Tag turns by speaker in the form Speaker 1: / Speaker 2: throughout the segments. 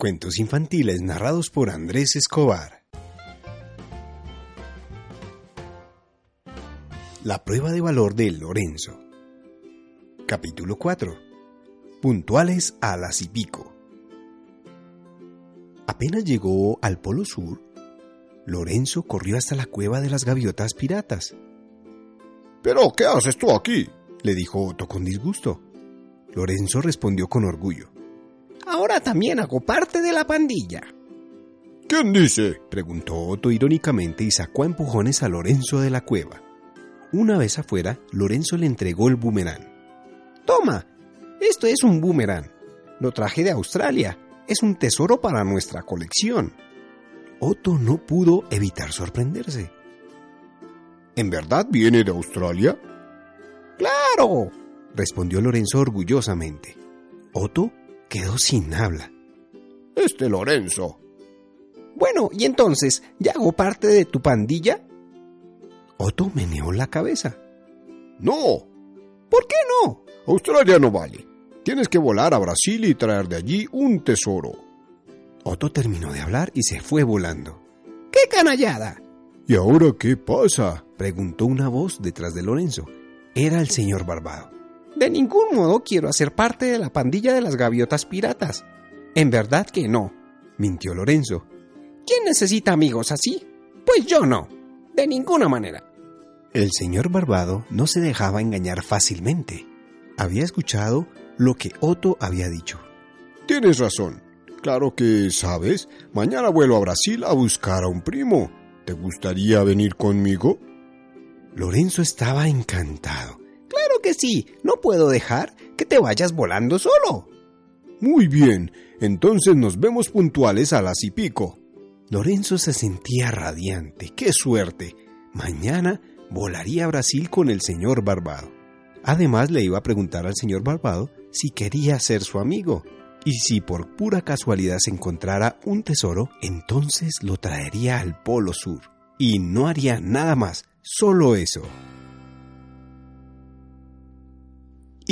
Speaker 1: Cuentos infantiles narrados por Andrés Escobar. La prueba de valor de Lorenzo. Capítulo 4. Puntuales a las y pico. Apenas llegó al Polo Sur, Lorenzo corrió hasta la cueva de las gaviotas piratas.
Speaker 2: ¿Pero qué haces tú aquí?
Speaker 1: le dijo Otto con disgusto. Lorenzo respondió con orgullo.
Speaker 3: Ahora también hago parte de la pandilla.
Speaker 2: ¿Quién dice?
Speaker 1: preguntó Otto irónicamente y sacó a empujones a Lorenzo de la cueva. Una vez afuera, Lorenzo le entregó el boomerang.
Speaker 3: Toma, esto es un boomerang. Lo traje de Australia. Es un tesoro para nuestra colección.
Speaker 1: Otto no pudo evitar sorprenderse.
Speaker 2: ¿En verdad viene de Australia?
Speaker 3: ¡Claro!
Speaker 1: respondió Lorenzo orgullosamente. Otto quedó sin habla.
Speaker 2: Este Lorenzo.
Speaker 3: Bueno, ¿y entonces ya hago parte de tu pandilla?
Speaker 1: Otto meneó la cabeza.
Speaker 2: No.
Speaker 3: ¿Por qué no?
Speaker 2: Australia no vale. Tienes que volar a Brasil y traer de allí un tesoro.
Speaker 1: Otto terminó de hablar y se fue volando.
Speaker 3: ¡Qué canallada!
Speaker 2: ¿Y ahora qué pasa?
Speaker 1: preguntó una voz detrás de Lorenzo. Era el señor Barbado.
Speaker 3: De ningún modo quiero hacer parte de la pandilla de las gaviotas piratas. En verdad que no,
Speaker 1: mintió Lorenzo.
Speaker 3: ¿Quién necesita amigos así? Pues yo no, de ninguna manera.
Speaker 1: El señor Barbado no se dejaba engañar fácilmente. Había escuchado lo que Otto había dicho.
Speaker 2: Tienes razón. Claro que, ¿sabes? Mañana vuelo a Brasil a buscar a un primo. ¿Te gustaría venir conmigo?
Speaker 1: Lorenzo estaba encantado.
Speaker 3: Claro que sí. No puedo dejar que te vayas volando solo.
Speaker 2: Muy bien. Entonces nos vemos puntuales a las y pico.
Speaker 1: Lorenzo se sentía radiante. ¡Qué suerte! Mañana volaría a Brasil con el señor Barbado. Además le iba a preguntar al señor Barbado si quería ser su amigo. Y si por pura casualidad se encontrara un tesoro, entonces lo traería al Polo Sur. Y no haría nada más, solo eso.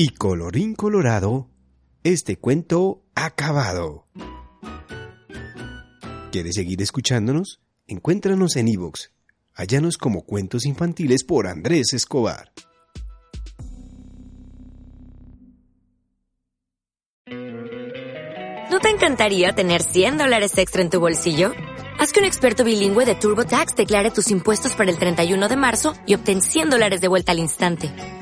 Speaker 1: Y colorín colorado, este cuento acabado. ¿Quieres seguir escuchándonos? Encuéntranos en iVoox. Hállanos como cuentos infantiles por Andrés Escobar.
Speaker 4: ¿No te encantaría tener 100 dólares extra en tu bolsillo? Haz que un experto bilingüe de TurboTax declare tus impuestos para el 31 de marzo y obtén 100 dólares de vuelta al instante.